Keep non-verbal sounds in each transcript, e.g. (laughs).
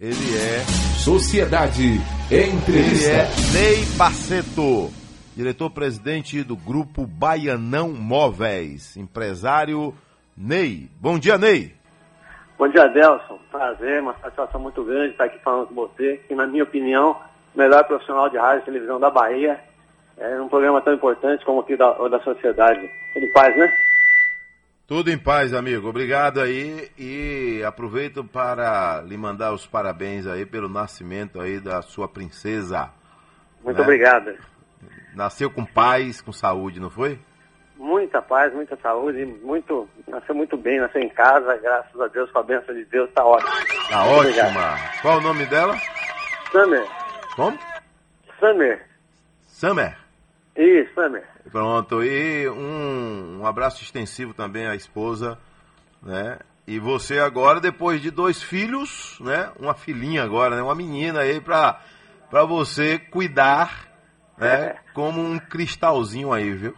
Ele é. Sociedade Ele Entrevista. é Ney Baceto, diretor-presidente do grupo Baianão Móveis. Empresário Ney. Bom dia, Ney. Bom dia, Adelson. Prazer, uma satisfação muito grande estar aqui falando com você, que na minha opinião, o melhor profissional de rádio e televisão da Bahia, é um programa tão importante como aqui da, o da sociedade. Tudo paz, né? Tudo em paz, amigo. Obrigado aí e aproveito para lhe mandar os parabéns aí pelo nascimento aí da sua princesa. Muito né? obrigado. Nasceu com paz, com saúde, não foi? Muita paz, muita saúde, muito, nasceu muito bem, nasceu em casa, graças a Deus, com a bênção de Deus, tá ótimo. Tá Muito ótima. obrigado. Qual o nome dela? Summer, Como? Summer, Summer. Isso, Summer. Pronto, e um, um abraço extensivo também à esposa, né? E você agora, depois de dois filhos, né? Uma filhinha agora, né? Uma menina aí pra, pra você cuidar, né? É. Como um cristalzinho aí, viu?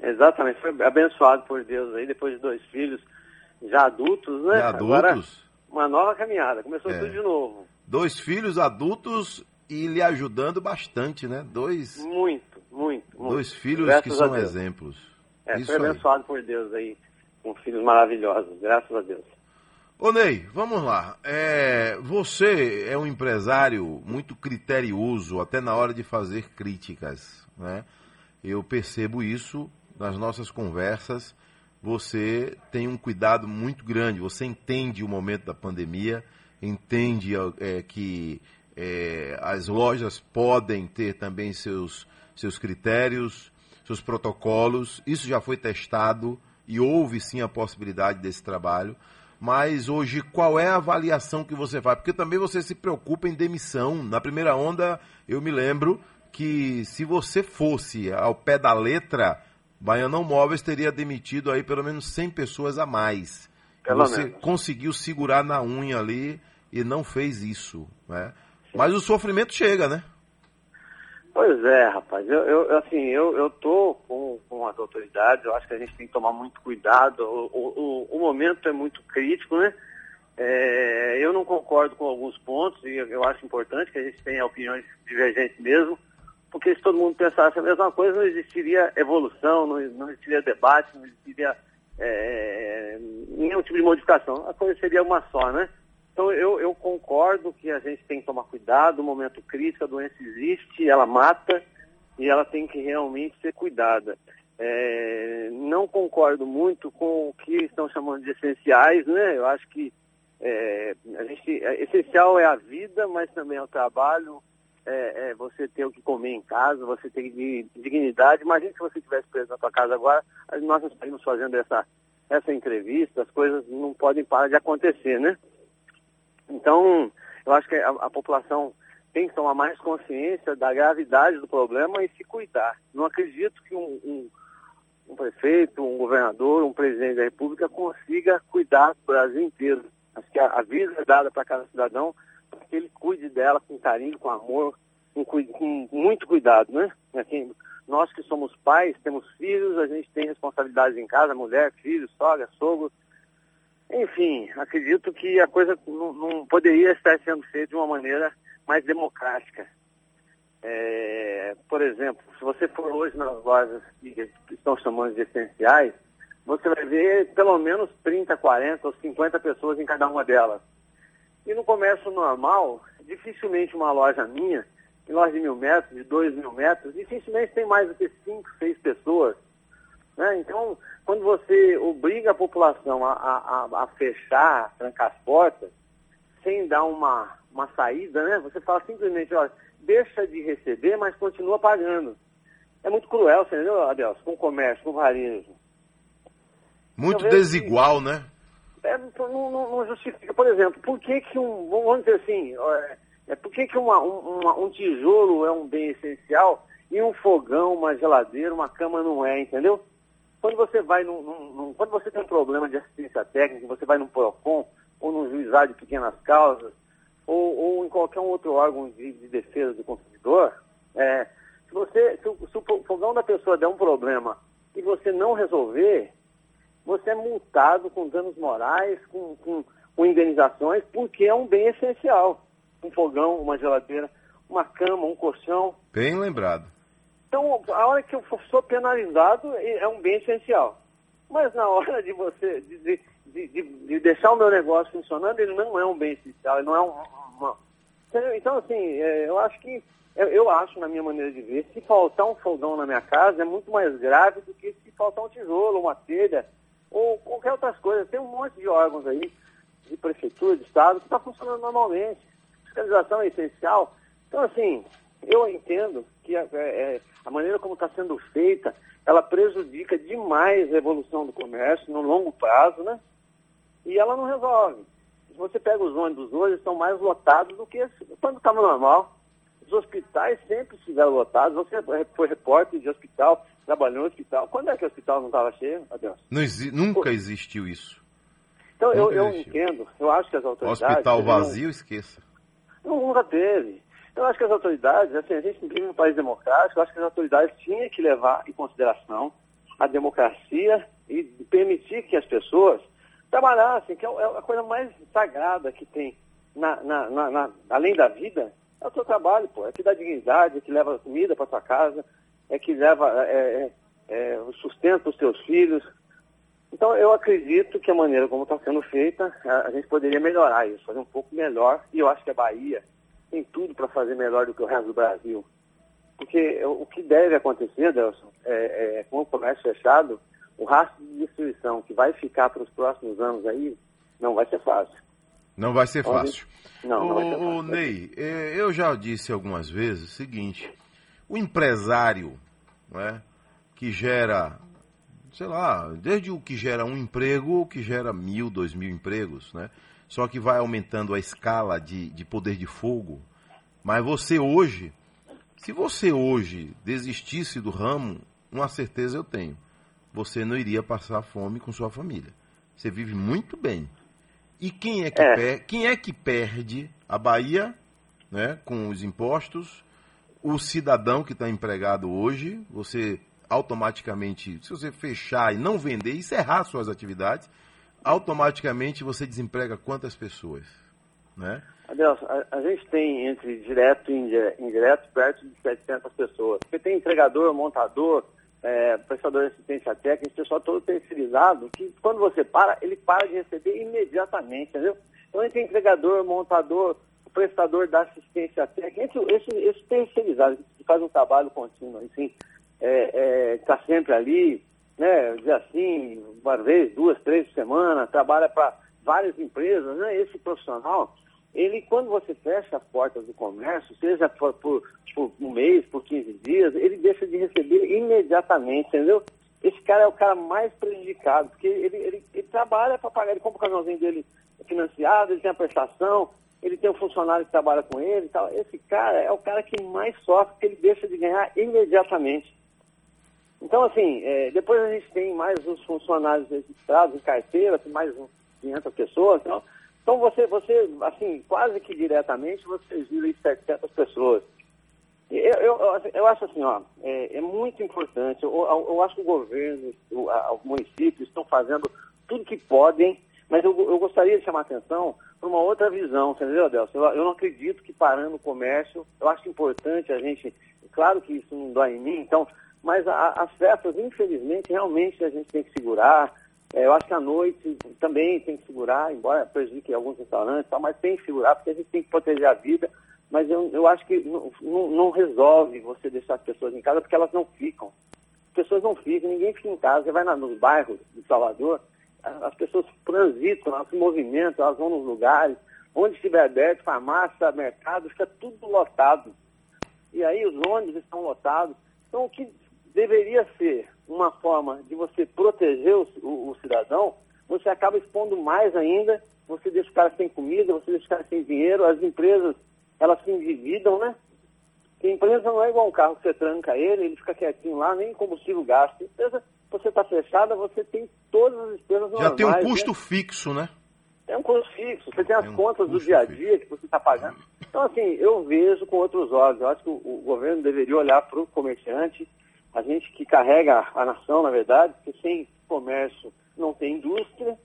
Exatamente, foi abençoado por Deus aí, depois de dois filhos já adultos, né? Agora, adultos, uma nova caminhada, começou É. tudo de novo. dois filhos adultos e lhe ajudando bastante, né? Dois, Muito, muito, muito. dois filhos Graças que são exemplos. É, Isso foi aí. abençoado por Deus aí, com filhos maravilhosos, graças a Deus. Ô Ney, vamos lá. É, você é um empresário muito criterioso, até na hora de fazer críticas. Né? Eu percebo isso nas nossas conversas. Você tem um cuidado muito grande, você entende o momento da pandemia, entende é, que é, as lojas podem ter também seus, seus critérios, seus protocolos. Isso já foi testado e houve sim a possibilidade desse trabalho. Mas hoje, qual é a avaliação que você faz? Porque também você se preocupa em demissão. Na primeira onda, eu me lembro que se você fosse ao pé da letra, Baianão Móveis teria demitido aí pelo menos 100 pessoas a mais. Pelo você menos. conseguiu segurar na unha ali e não fez isso. Né? Mas o sofrimento chega, né? Pois é, rapaz, eu, eu assim, eu, eu tô com, com as autoridades, eu acho que a gente tem que tomar muito cuidado, o, o, o- momento é muito crítico, né? É, eu não concordo com alguns pontos e eu, acho importante que a gente tenha opiniões divergentes mesmo, porque se todo mundo pensasse a mesma coisa, não existiria evolução, não, não existiria debate, não existiria é, nenhum tipo de modificação. A coisa seria uma só, né? Então eu, eu concordo que a gente tem que tomar cuidado, o momento crítico, a doença existe, ela mata e ela tem que realmente ser cuidada. É, não concordo muito com o que estão chamando de essenciais, né? Eu acho que é, a gente, é, essencial é a vida, mas também é o trabalho, é, é você ter o que comer em casa, você ter di- dignidade. Imagina se você estivesse preso na sua casa agora, nós não estaríamos fazendo essa, essa entrevista, as coisas não podem parar de acontecer, né? Então, eu acho que a, a população tem que tomar mais consciência da gravidade do problema e se cuidar. Não acredito que um, um- um prefeito, um governador, um presidente da República consiga cuidar do Brasil inteiro. Acho que a, a vida é dada para cada cidadão para que ele cuide dela com carinho, com amor, com, com muito cuidado, né? Assim, nós que somos pais, temos filhos, a gente tem responsabilidades em casa, mulher, filho, sogra, sogro, enfim, acredito que a coisa não, não poderia estar sendo feita de uma maneira mais democrática. É, por exemplo, se você for hoje nas lojas que, estão chamando de essenciais, você vai ver pelo menos 30, 40 ou 50 pessoas em cada uma delas. E no comércio normal, dificilmente uma loja minha, em loja de mil metros, de dois mil metros, dificilmente tem mais do que cinco, seis pessoas. Né? Então, quando você obriga a população a, a- a- fechar, a trancar as portas, sem dar uma, uma saída, né? Você fala simplesmente, olha, deixa de receber, mas continua pagando. É muito cruel, você entendeu, Adelson? Com o comércio, com o varejo. Muito desigual, né? É, não, não- não justifica. Por exemplo, por que, que um. Vamos dizer assim, é, é, por que, que uma- um, uma- um tijolo é um bem essencial e um fogão, uma geladeira, uma cama não é, entendeu? Quando você vai num, num- quando você tem um problema de assistência técnica, você vai num PROCON ou num juizado de pequenas causas, ou, ou em qualquer outro órgão de, de defesa do consumidor, é, se, você, se, o, se o fogão da pessoa der um problema e você não resolver, você é multado com danos morais, com, com, com indenizações, porque é um bem essencial. Um fogão, uma geladeira, uma cama, um colchão. Bem lembrado. Então, a hora que eu sou penalizado, é um bem essencial. Mas na hora de você, de, de, de, de deixar o meu negócio funcionando, ele não é um bem essencial, ele não é um, uma... Então, assim, é, eu acho que, eu, acho, na minha maneira de ver, se faltar um fogão na minha casa é muito mais grave do que se faltar um tijolo, uma telha, ou qualquer outras coisas. Tem um monte de órgãos aí, de prefeitura, de estado, que está funcionando normalmente. Fiscalização é essencial. Então, assim, eu entendo que a, é, é, a maneira como está sendo feita, ela prejudica demais a evolução do comércio no longo prazo, né? E ela não resolve. Se você pega os ônibus hoje, estão mais lotados do que quando estava normal. Os hospitais sempre estiveram lotados. Você foi repórter de hospital, trabalhou no hospital. Quando é que o hospital não estava cheio? Adeus. Exi nunca existiu isso. Então, eu, eu entendo. Eu acho que as autoridades... Hospital vazio, não... esqueça. Nunca teve. Eu acho que as autoridades, assim, a gente vive num país democrático, eu acho que as autoridades tinham que levar em consideração a democracia e permitir que as pessoas trabalhassem, que é, é a coisa mais sagrada que tem, na, na, na, na além da vida, é o seu trabalho, pô. É que dá dignidade, é que leva comida para sua casa, é que leva é, é, é sustento dos seus filhos. Então, eu acredito que a maneira como está sendo feita, a, a gente poderia melhorar isso, fazer um pouco melhor, e eu acho que a Bahia tem tudo para fazer melhor do que o resto do Brasil. Porque o que deve acontecer, Delson, é, é, com o comércio fechado, o rastro de destruição que vai ficar para os próximos anos aí, não vai ser fácil. Não vai ser fácil. Não, não vai ser fácil. O Ney, é, eu já disse algumas vezes o seguinte, o empresário é, que gera, sei lá, desde o que gera um emprego, o que gera mil, dois mil empregos, né? Só que vai aumentando a escala de, de poder de fogo. Mas você hoje, se você hoje desistisse do ramo, uma certeza eu tenho, você não iria passar fome com sua família. Você vive muito bem. E quem é que, é. Per quem é que perde a Bahia né, com os impostos? O cidadão que está empregado hoje, você automaticamente, se você fechar e não vender, encerrar suas atividades, automaticamente você desemprega quantas pessoas? Né? A, a, gente tem entre direto e indireto perto de 700 pessoas. Você tem entregador, montador, é, prestador de assistência técnica, esse pessoal todo terceirizado, que quando você para, ele para de receber imediatamente, entendeu? Então tem entregador, montador, prestador da assistência técnica, esse, esse terceirizado, que faz um trabalho contínuo, assim, está é, é, tá sempre ali, né, assim, uma vez, duas, três por semana, trabalha para várias empresas, né? Esse profissional, ele, quando você fecha as portas do comércio, seja por, por, por um mês, por 15 dias, ele deixa de receber imediatamente, entendeu? Esse cara é o cara mais prejudicado, porque ele, ele, ele trabalha para pagar, ele compra o carnãozinho dele financiado, ele tem a prestação, ele tem um funcionário que trabalha com ele e tal. Esse cara é o cara que mais sofre, porque ele deixa de ganhar imediatamente. Então, assim, é, depois a gente tem mais os funcionários registrados em carteira, mais uns 500 pessoas. Então, então você, você, assim, quase que diretamente, você gira 700 pessoas. Eu, eu, eu, acho assim, ó, é, é muito importante. Eu, eu, acho que o governo, o, a, os municípios estão fazendo tudo que podem, mas eu, eu gostaria de chamar a atenção para uma outra visão, entendeu, Adelson? Eu, eu não acredito que parando o comércio, eu acho importante a gente, claro que isso não dói em mim, então mas a, as festas, infelizmente, realmente a gente tem que segurar. É, eu acho que à noite também tem que segurar, embora prejudique alguns restaurantes, tal, mas tem que segurar, porque a gente tem que proteger a vida. Mas eu, eu acho que não, não, não resolve você deixar as pessoas em casa, porque elas não ficam. As pessoas não ficam, ninguém fica em casa. Você vai na, nos bairros de Salvador, as pessoas transitam, elas se movimentam, elas vão nos lugares. Onde estiver aberto, farmácia, mercado, fica tudo lotado. E aí os ônibus estão lotados. Então, o que deveria ser uma forma de você proteger o, o, o, cidadão, você acaba expondo mais ainda, você deixa o cara sem comida, você deixa o cara sem dinheiro, as empresas, elas se endividam, né? Porque a empresa não é igual um carro que você tranca ele, ele fica quietinho lá, nem combustível gasta. A empresa, você está fechada, você tem todas as despesas normais. Já tem um custo né? fixo, né? É um custo fixo, você tem as um contas do dia a dia que você está pagando. Então, assim, eu vejo com outros olhos. Eu acho que o, o governo deveria olhar para o comerciante, a gente que carrega a nação, na verdade, porque sem comércio não tem indústria,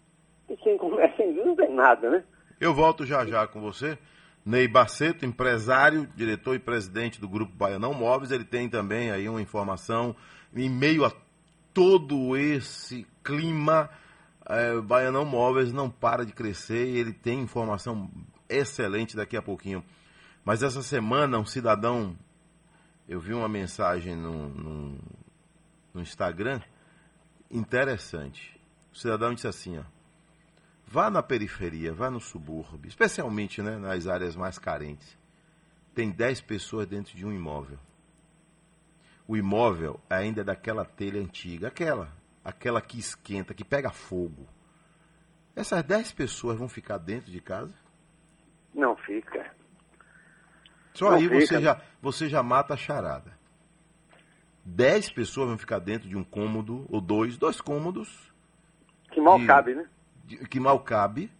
E quem começa (laughs) em não tem nada, né? Eu volto já já com você. Ney Baceto, empresário, diretor e presidente do Grupo Baianão Móveis, ele tem também aí uma informação em meio a todo esse clima, é, Baianão Móveis não para de crescer e ele tem informação excelente daqui a pouquinho. Mas essa semana um cidadão, eu vi uma mensagem no, no, no Instagram interessante. O cidadão disse assim, ó, vá na periferia, vá no subúrbio, especialmente né, nas áreas mais carentes. Tem 10 pessoas dentro de um imóvel o imóvel ainda é daquela telha antiga, aquela, aquela que esquenta, que pega fogo. Essas 10 pessoas vão ficar dentro de casa? Não fica. Só Não aí fica. Você, já, você já mata a charada. 10 pessoas vão ficar dentro de um cômodo, ou dois, dois cômodos. Que mal de, cabe, né? De, que mal cabe.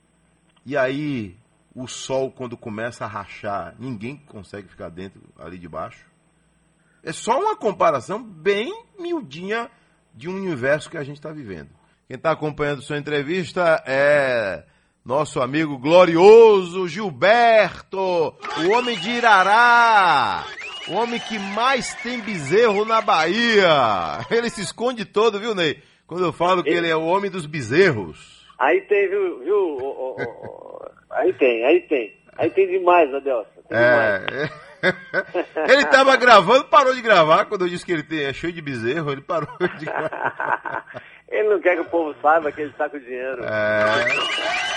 E aí, o sol, quando começa a rachar, ninguém consegue ficar dentro ali de baixo. É só uma comparação bem miudinha de um universo que a gente está vivendo. Quem está acompanhando sua entrevista é nosso amigo glorioso Gilberto, o homem de Irará, o homem que mais tem bezerro na Bahia. Ele se esconde todo, viu, Ney? Quando eu falo que ele é o homem dos bezerros. Aí tem, viu? viu aí tem, aí tem. Aí tem demais, Adelson. Tem é. Demais. (laughs) ele estava gravando, parou de gravar. Quando eu disse que ele tem, é cheio de bezerro, ele parou de (laughs) gravar. ele não quer que o povo saiba que ele está com dinheiro. É.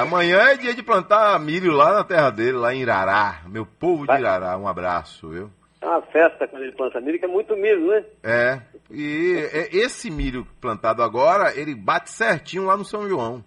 Amanhã é dia de plantar milho lá na terra dele, lá em Irará. Meu povo de Irará, um abraço, viu? É uma festa quando ele planta milho, que é muito milho, né? É. E esse milho plantado agora, ele bate certinho lá no São João.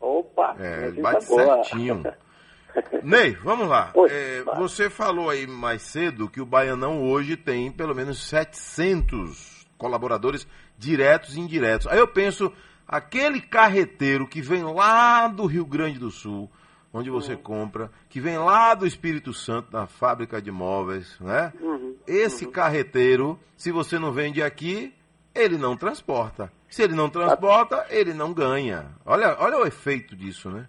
Opa! É, bate certinho. (laughs) Ney, vamos lá. É, você falou aí mais cedo que o Baianão hoje tem pelo menos 700 colaboradores diretos e indiretos. Aí eu penso, aquele carreteiro que vem lá do Rio Grande do Sul, onde você uhum. compra, que vem lá do Espírito Santo, da fábrica de móveis, né? Uhum. Esse uhum. carreteiro, se você não vende aqui, ele não transporta. Se ele não transporta, ele não ganha. Olha, olha o efeito disso, né?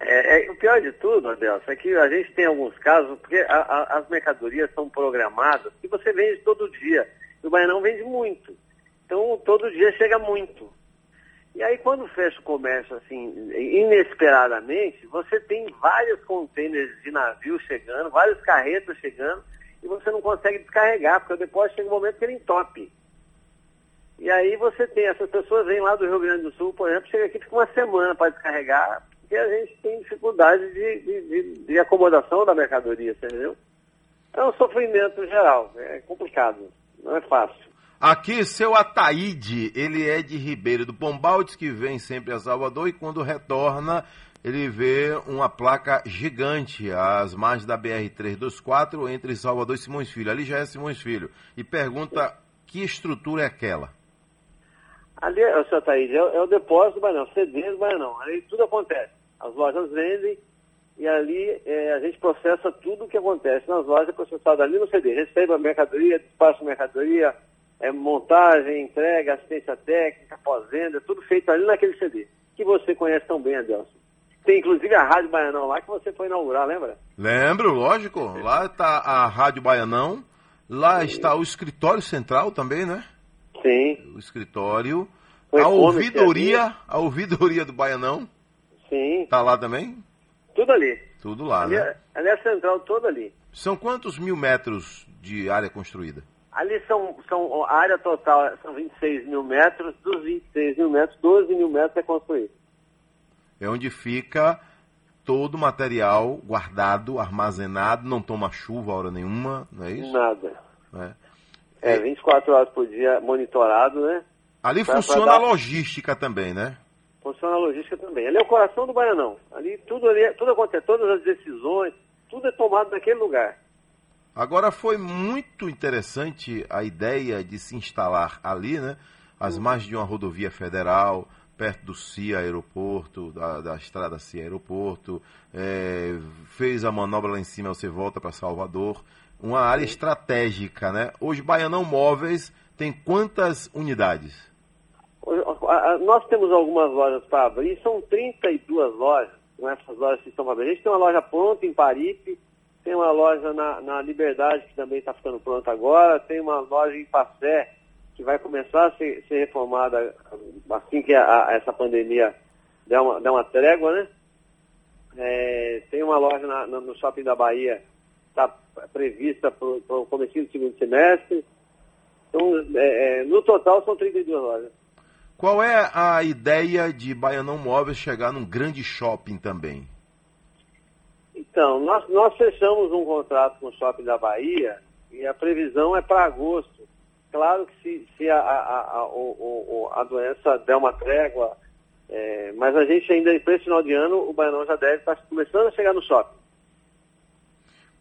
É, é, o pior de tudo, Adelson, é que a gente tem alguns casos, porque a, a, as mercadorias são programadas e você vende todo dia. E o Baianão vende muito. Então, todo dia chega muito. E aí, quando fecha o comércio, assim, inesperadamente, você tem vários contêineres de navio chegando, vários carretos chegando, e você não consegue descarregar, porque depósito chega um momento que ele entope. E aí você tem, essas pessoas vêm lá do Rio Grande do Sul, por exemplo, chega aqui, fica uma semana para descarregar, porque a gente tem dificuldade de, de, de, de acomodação da mercadoria, entendeu? É um sofrimento geral, é complicado, não é fácil. Aqui, seu Ataíde, ele é de Ribeiro do Pombal, diz que vem sempre a Salvador e quando retorna, ele vê uma placa gigante às margens da BR-324 entre Salvador e Simões Filho. Ali já é Simões Filho. E pergunta que estrutura é aquela? Ali, seu Ataíde, é, é, o depósito do Baianão, CD do Baianão. Ali tudo acontece. As lojas vendem e ali é, a gente processa tudo o que acontece nas lojas, é processado ali no CD. Recebe a mercadoria, despacha a mercadoria, é, montagem, entrega, assistência técnica, pós-venda, tudo feito ali naquele CD, que você conhece tão bem, Adelson. Tem inclusive a Rádio Baianão lá que você foi inaugurar, lembra? Lembro, lógico. Lá está a Rádio Baianão, lá Sim. está o escritório central também, né? Sim. O escritório. Foi a ouvidoria, a ouvidoria do Baianão. Sim. Tá lá também? Tudo ali. Tudo lá, ali, né? É, ali é a central toda ali. São quantos mil metros de área construída? Ali são, são a área total são 26 mil metros, dos 26 mil metros, 12 mil metros é construído. É onde fica todo o material guardado, armazenado, não toma chuva a hora nenhuma, não é isso? Nada. É, é 24 horas por dia monitorado, né? Ali pra, funciona pra dar... a logística também, né? funciona a logística também. Ali é o coração do Baianão. Ali tudo, ali, tudo acontece, todas as decisões, tudo é tomado naquele lugar. Agora foi muito interessante a ideia de se instalar ali, né? As hum. margens de uma rodovia federal, perto do CIA Aeroporto, da, da estrada CIA Aeroporto, é, fez a manobra lá em cima, você volta para Salvador. Uma área Sim. estratégica, né? Hoje Baianão Móveis tem quantas unidades? nós temos algumas lojas para abrir, são 32 lojas, com essas lojas que estão para abrir. A gente tem uma loja pronta em Paripe, tem uma loja na, na Liberdade que também está ficando pronta agora, tem uma loja em Passé que vai começar a ser, ser reformada assim que a, a, essa pandemia der uma, der uma trégua, né? É, tem uma loja na, no shopping da Bahia, está prevista para o começo do segundo semestre. Então, é, é, no total são 32 lojas. Qual é a ideia de Baianão Móveis chegar num grande shopping também? Então, nós, nós fechamos um contrato com o Shopping da Bahia e a previsão é para agosto. Claro que se, se a, a, a, o, a, doença der uma trégua, é, mas a gente ainda, para esse final de ano, o Baianão já deve estar começando a chegar no shopping.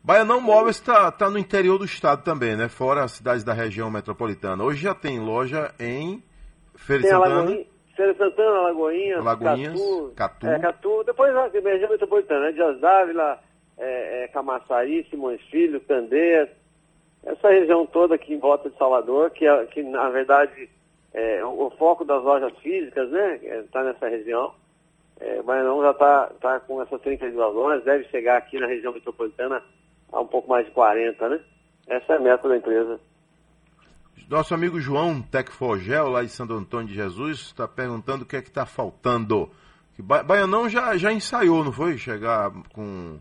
Baianão Móveis está tá no interior do estado também, né? Fora as cidades da região metropolitana. Hoje já tem loja em Feira de Santana. Feira Santana, Lagoinha, Lagoinhas, Catu. Catu. É, Catu. Depois a região metropolitana, né? Dias Dávila, é, é, Camaçari, Simões Filho, Candeias. Essa região toda aqui em volta de Salvador, que, é, que na verdade é, o, o foco das lojas físicas, né? Está é, nessa região. É, o Baianão já está tá com essas 32 lojas, deve chegar aqui na região metropolitana a um pouco mais de 40, né? Essa é a meta da empresa. Nosso amigo João Tecfogel, lá de Santo Antônio de Jesus, está perguntando o que é que está faltando. Que ba Baianão já, já ensaiou, não foi? Chegar com,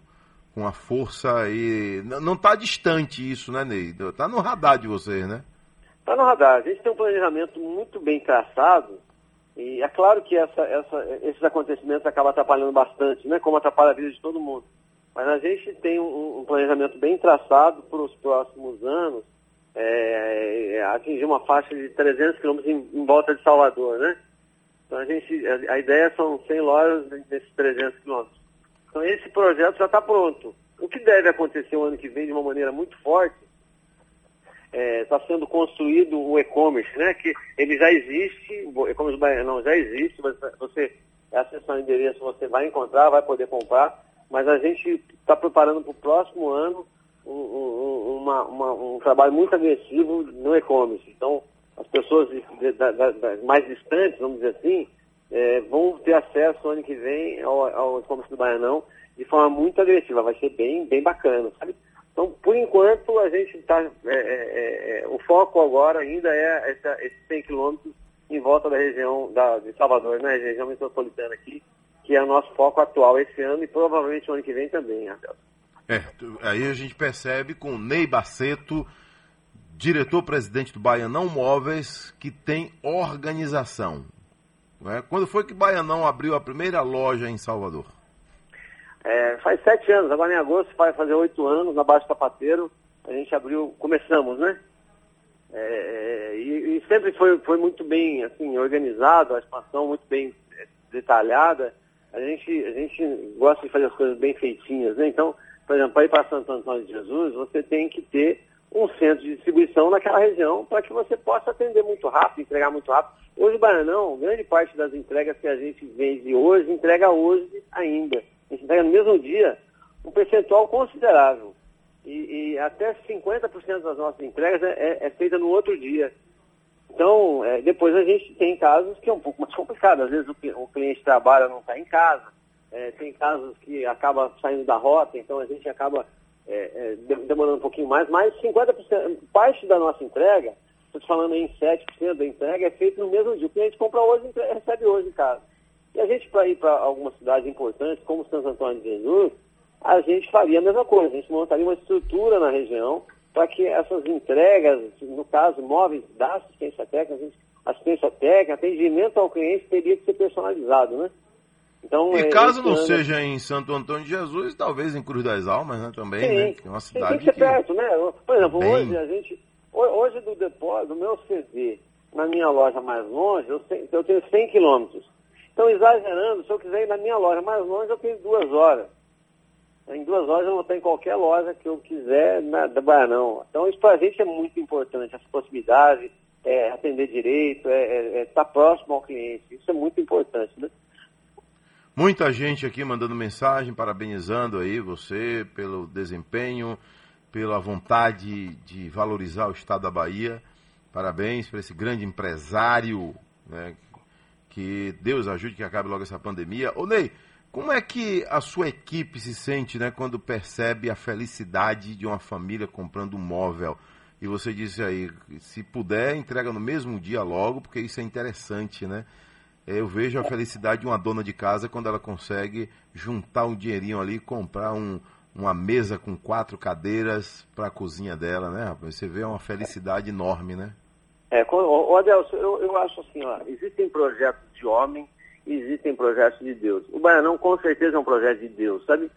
com a força e. Não está distante isso, né, Ney? Está no radar de vocês, né? Está no radar. A gente tem um planejamento muito bem traçado. E é claro que essa, essa, esses acontecimentos acabam atrapalhando bastante, né? Como atrapalha a vida de todo mundo. Mas a gente tem um, um planejamento bem traçado para os próximos anos é, é, atingir uma faixa de 300 quilômetros em, em, volta de Salvador, né? Então a gente, a, a ideia são 100 lojas nesses 300 quilômetros. Então esse projeto já está pronto. O que deve acontecer o ano que vem de uma maneira muito forte está é, tá sendo construído o e-commerce, né? Que ele já existe, o e-commerce não já existe, mas você acessar o endereço, você vai encontrar, vai poder comprar, mas a gente está preparando para o próximo ano um, um, uma, uma, um trabalho muito agressivo no e-commerce. Então, as pessoas de, mais distantes, vamos dizer assim, é, vão ter acesso ano que vem ao, ao e-commerce do Baianão de forma muito agressiva. Vai ser bem, bem bacana, sabe? Então, por enquanto, a gente está. É, é, é, é, o foco agora ainda é essa, esses 100 quilômetros em volta da região da, de Salvador, né? Região metropolitana aqui, que é o nosso foco atual esse ano e provavelmente o ano que vem também. É, aí a gente percebe com Ney Baceto, diretor-presidente do Baianão Móveis, que tem organização. Né? Quando foi que Baianão abriu a primeira loja em Salvador? É, faz sete anos, agora em agosto vai fazer oito anos, na Baixo Tapateiro, a gente abriu, começamos, né? É, e, e, sempre foi, foi muito bem assim, organizado, a expansão muito bem é, detalhada. A gente, a gente gosta de fazer as coisas bem feitinhas, né? Então, por exemplo, para ir para Santo Antônio de Jesus, você tem que ter um centro de distribuição naquela região para que você possa atender muito rápido, entregar muito rápido. Hoje, Baianão, grande parte das entregas que a gente vende hoje, entrega hoje ainda. A gente entrega no mesmo dia um percentual considerável. E, e até 50% das nossas entregas é, é, é, feita no outro dia. Então, é, depois a gente tem casos que é um pouco mais complicado. Às vezes o, o cliente trabalha não está em casa, é, tem casos que acaba saindo da rota, então a gente acaba é, é, demorando um pouquinho mais, mas 50%, parte da nossa entrega, estou falando em 7% da entrega, é feito no mesmo dia. O cliente compra hoje e recebe hoje em casa. E a gente, para ir para algumas cidades importantes, como Santo Antônio de Jesus, a gente faria a mesma coisa. A gente montaria uma estrutura na região para que essas entregas, no caso, móveis da assistência técnica, assistência técnica, atendimento ao cliente teria que ser personalizado, né? Então, e é, caso não ano... seja em Santo Antônio de Jesus, talvez em Cruz das Almas, né, também, Sim. né? Que é uma cidade tem que ser que... perto, né? Por exemplo, Bem... hoje a gente, hoje do depósito, do meu CD, na minha loja mais longe, eu tenho, eu tenho 100 quilômetros. Então, exagerando, se eu quiser ir na minha loja mais longe, eu tenho duas horas. Em duas horas eu vou estar em qualquer loja que eu quiser na da Baianão. Então, isso para a gente é muito importante, essa proximidade, é, atender direito, é, é, é estar próximo ao cliente. Isso é muito importante, né? Muita gente aqui mandando mensagem, parabenizando aí você pelo desempenho, pela vontade de valorizar o estado da Bahia. Parabéns para esse grande empresário né, Que Deus ajude que acabe logo essa pandemia. Ô Ney, como é que a sua equipe se sente né, quando percebe a felicidade de uma família comprando um móvel? E você disse aí, se puder, entrega no mesmo dia logo, porque isso é interessante, né? Eu vejo a felicidade de uma dona de casa quando ela consegue juntar um dinheirinho ali comprar um, uma mesa com quatro cadeiras para a cozinha dela, né, rapaz? Você vê uma felicidade enorme, né? É, o Adelson, eu, eu acho assim, ó, existem projetos de homem existem projetos de Deus. O Baianão com certeza é um projeto de Deus, sabe?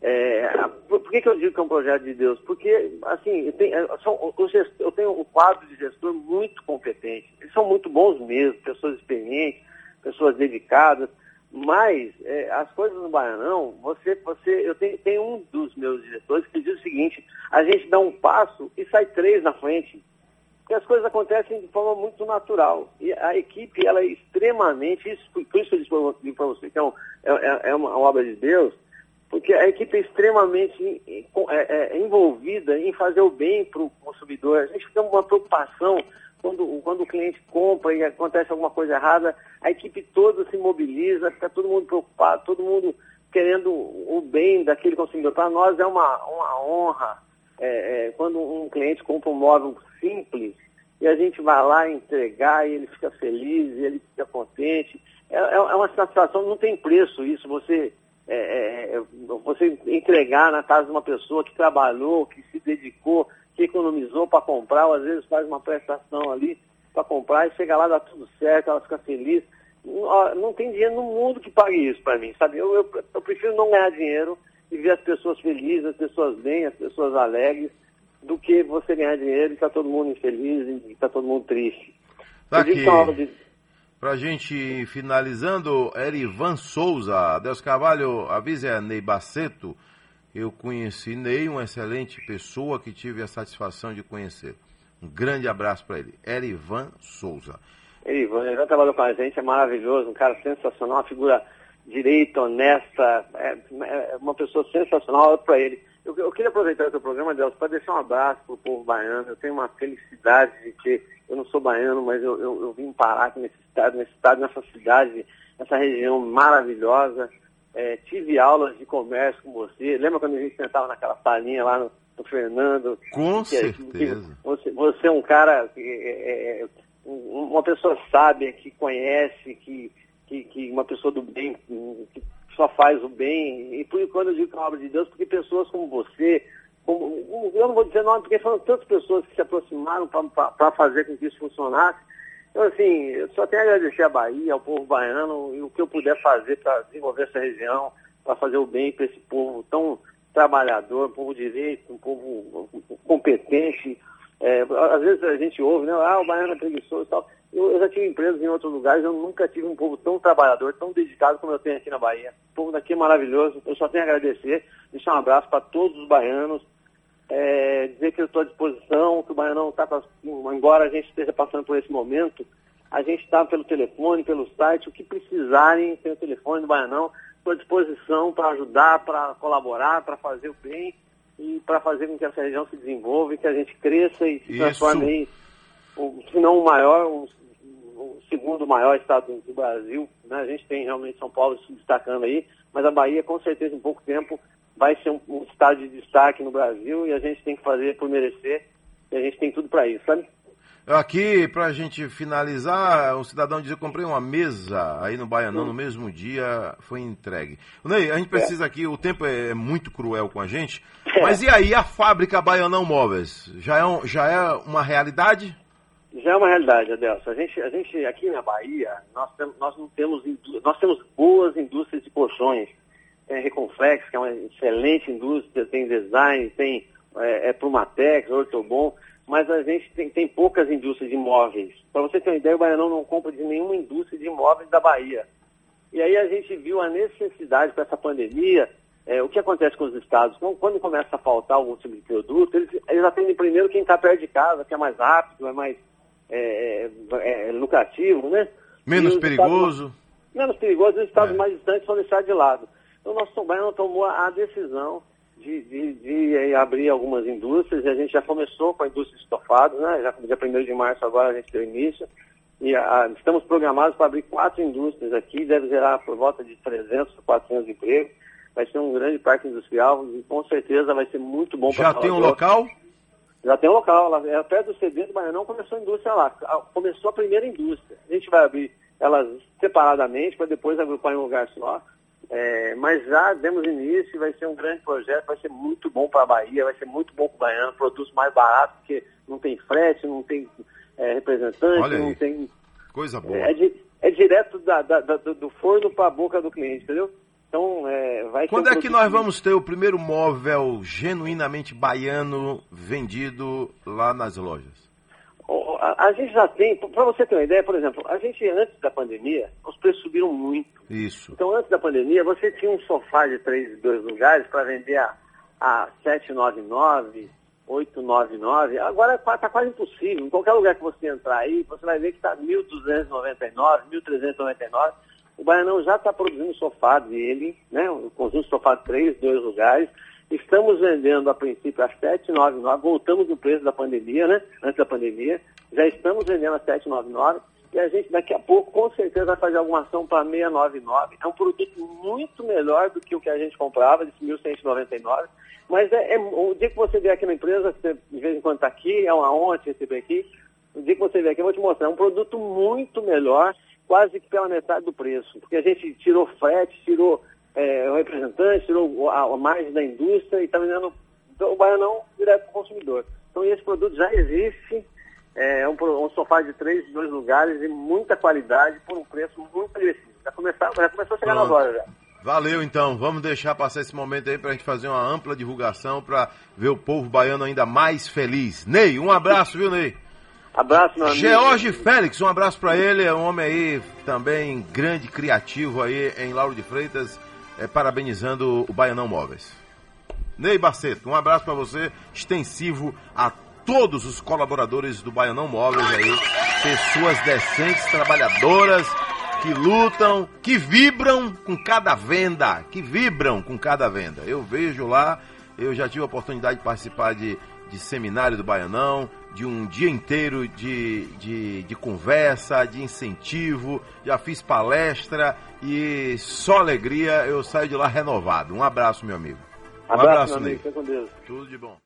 É, por, por que, que eu digo que é um projeto de Deus? Porque, assim, tem, é, são, eu tenho um quadro de gestor muito competente. Eles são muito bons mesmo, pessoas experientes, pessoas dedicadas. Mas é, as coisas no Baianão, você, você, eu tenho, um dos meus diretores que diz o seguinte, a gente dá um passo e sai três na frente. Porque as coisas acontecem de forma muito natural. E a equipe, ela é extremamente, isso, por isso eu disse para você que é, um, é, é, é uma obra de Deus, porque a equipe é extremamente é, é, envolvida em fazer o bem para o consumidor. A gente tem uma preocupação quando, quando o cliente compra e acontece alguma coisa errada, a equipe toda se mobiliza, fica todo mundo preocupado, todo mundo querendo o bem daquele consumidor. Para nós é uma, uma honra é, é, quando um cliente compra um móvel simples e a gente vai lá entregar e ele fica feliz, ele fica contente. É, é, é uma satisfação, não tem preço isso, você, é, é, você entregar na casa de uma pessoa que trabalhou, que se dedicou, que economizou para comprar, ou às vezes faz uma prestação ali para comprar e chega lá, dá tudo certo, ela fica feliz. Não, não tem dinheiro no mundo que pague isso para mim, sabe? Eu, eu, eu, prefiro não ganhar dinheiro e ver as pessoas felizes, as pessoas bem, as pessoas alegres, do que você ganhar dinheiro e estar tá todo mundo infeliz e estar tá todo mundo triste. Tá aqui. De... Pra gente finalizando, Erivan Souza, Deus Carvalho, avise a Ney Baceto eu conheci Ney, uma excelente pessoa que tive a satisfação de conhecer. Um grande abraço para ele. Erivan Souza. Erivan, já trabalhou com a gente, é maravilhoso, um cara sensacional, uma figura direita, honesta, é, é uma pessoa sensacional para ele. Eu, eu, queria aproveitar o seu programa, Deus, para deixar um abraço para o povo baiano. Eu tenho uma felicidade de que eu não sou baiano, mas eu, eu, eu vim parar aqui nesse estado, nesse estado, nessa cidade, nessa região maravilhosa é, tive aulas de comércio com você. Lembra quando a gente sentava naquela salinha lá no, no Fernando? Com que, certeza. Você, você, é um cara, é, é, uma pessoa sábia, que conhece, que, que, que, uma pessoa do bem, que só faz o bem. E por quando eu digo que é uma obra de Deus, porque pessoas como você, como, eu não vou dizer nome, porque foram tantas pessoas que se aproximaram para fazer com que isso funcionasse então, assim, eu só tenho a agradecer a Bahia, ao povo baiano, e o que eu puder fazer para desenvolver essa região, para fazer o bem para esse povo tão trabalhador, um povo direito, um povo competente. É, às vezes a gente ouve, né? Ah, o baiano é preguiçoso e tal. Eu, eu, já tive empresas em outros lugares, eu nunca tive um povo tão trabalhador, tão dedicado como eu tenho aqui na Bahia. O povo daqui é maravilhoso, eu só tenho a agradecer, deixar um abraço para todos os baianos, é, dizer que eu estou à disposição, que o Baianão está, embora a gente esteja passando por esse momento, a gente está pelo telefone, pelo site, o que precisarem, tem o telefone do Baianão, estou à disposição para ajudar, para colaborar, para fazer o bem e para fazer com que essa região se desenvolva e que a gente cresça e se Isso. transforme em, se não o maior, o, o segundo maior estado do Brasil. Né? A gente tem realmente São Paulo se destacando aí, mas a Bahia, com certeza, em pouco tempo, vai ser um, um estado de destaque no Brasil e a gente tem que fazer por merecer e a gente tem tudo para isso, sabe? Aqui, para a gente finalizar, um cidadão diz: Eu comprei uma mesa aí no Baianão hum. no mesmo dia, foi entregue. Ney, a gente precisa é. aqui, o tempo é muito cruel com a gente, é. mas e aí a fábrica Baianão Móveis? Já é, um, já é uma realidade? Já é uma realidade, Adelson. A gente, a gente aqui na Bahia, nós, nós não temos, nós temos boas indústrias de colchões a Reconflex, que é uma excelente indústria, tem design, tem é, é Plumatex, Ortobon, mas a gente tem, tem poucas indústrias de imóveis. Para você ter uma ideia, o Baianão não compra de nenhuma indústria de imóveis da Bahia. E aí a gente viu a necessidade para essa pandemia, é, o que acontece com os estados? Quando, quando começa a faltar algum tipo de produto, eles, eles atendem primeiro quem está perto de casa, que é mais rápido, é mais é, é, é lucrativo, né? Menos perigoso. Estados, menos perigoso, os estados é. mais distantes são deixados de lado. Então, o nosso Baiano tomou a decisão de, de, de, eh, abrir algumas indústrias, e a gente já começou com a indústria de estofados, né? Já dia 1 de março agora a gente deu início, E a, estamos programados para abrir quatro indústrias aqui, deve gerar por volta de 300, 400 empregos. Vai ser um grande parque industrial e com certeza vai ser muito bom para Já tem um local? Já tem um local. Lá, é perto do CD do Baianão começou a indústria lá. Começou a primeira indústria. A gente vai abrir elas separadamente para depois agrupar em um lugar só. É, mas já demos início, vai ser um grande projeto, vai ser muito bom para a Bahia, vai ser muito bom para o Baiano, produtos mais baratos, porque não tem frete, não tem é, representante, não tem. Coisa boa. É, é, é direto da, da, da, do forno para a boca do cliente, entendeu? Então, é, vai Quando um é que nós vamos ter o primeiro móvel genuinamente baiano vendido lá nas lojas? A, a gente já tem, para você ter uma ideia, por exemplo, a gente antes da pandemia, os preços subiram muito. Isso. Então, antes da pandemia, você tinha um sofá de três, dois lugares para vender a, a 799, 899. Agora está quase impossível. Em qualquer lugar que você entrar aí, você vai ver que está 1.299, 1.399. O Baianão já está produzindo sofá dele, né? O conjunto sofá de três, dois lugares. Estamos vendendo a princípio a 799, voltamos no preço da pandemia, né? Antes da pandemia. Já estamos vendendo a 799 e a gente daqui a pouco com certeza vai fazer alguma ação para 699. É um produto muito melhor do que o que a gente comprava, de 1.199. Mas é, é, o dia que você vier aqui na empresa, você de vez em quando está aqui, é uma honra te receber aqui. O dia que você vier aqui, eu vou te mostrar. É um produto muito melhor, quase que pela metade do preço. Porque a gente tirou frete, tirou é, o representante, tirou a, a margem da indústria e está vendendo o baianão direto para o consumidor. Então esse produto já existe, é um, um, sofá de três, dois lugares e muita qualidade por um preço muito agressivo. Já, começar, já começou a chegar Pronto. nas lojas já. Valeu então, vamos deixar passar esse momento aí para a gente fazer uma ampla divulgação para ver o povo baiano ainda mais feliz. Ney, um abraço, viu Ney? Abraço, meu amigo. George Félix, um abraço para ele, é um homem aí também grande, criativo aí em Lauro de Freitas é, parabenizando o Baianão Móveis. Ney Baceto, um abraço para você, extensivo a todos os colaboradores do Baianão Móveis aí, pessoas decentes, trabalhadoras, que lutam, que vibram com cada venda, que vibram com cada venda. Eu vejo lá, eu já tive a oportunidade de participar de, de seminário do Baianão, de um dia inteiro de, de, de conversa, de incentivo, já fiz palestra e só alegria, eu saio de lá renovado. Um abraço, meu amigo. Um abraço, abraço meu amigo. Tudo de bom.